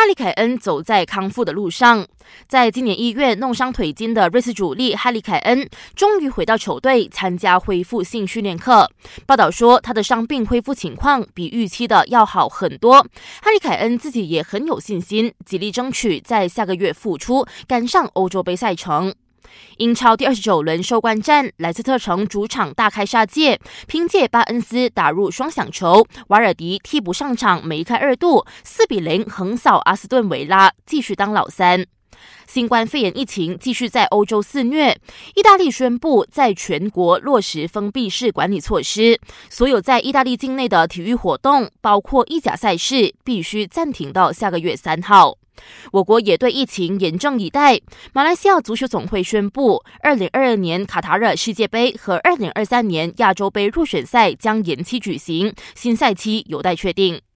哈利凯恩走在康复的路上。在今年一月弄伤腿筋的瑞士主力哈利凯恩，终于回到球队参加恢复性训练课。报道说，他的伤病恢复情况比预期的要好很多。哈利凯恩自己也很有信心，极力争取在下个月复出，赶上欧洲杯赛程。英超第二十九轮收官战，莱斯特城主场大开杀戒，凭借巴恩斯打入双响球，瓦尔迪替补上场梅开二度，四比零横扫阿斯顿维拉，继续当老三。新冠肺炎疫情继续在欧洲肆虐，意大利宣布在全国落实封闭式管理措施，所有在意大利境内的体育活动，包括意甲赛事，必须暂停到下个月三号。我国也对疫情严阵以待。马来西亚足球总会宣布，二零二二年卡塔尔世界杯和二零二三年亚洲杯入选赛将延期举行，新赛期有待确定。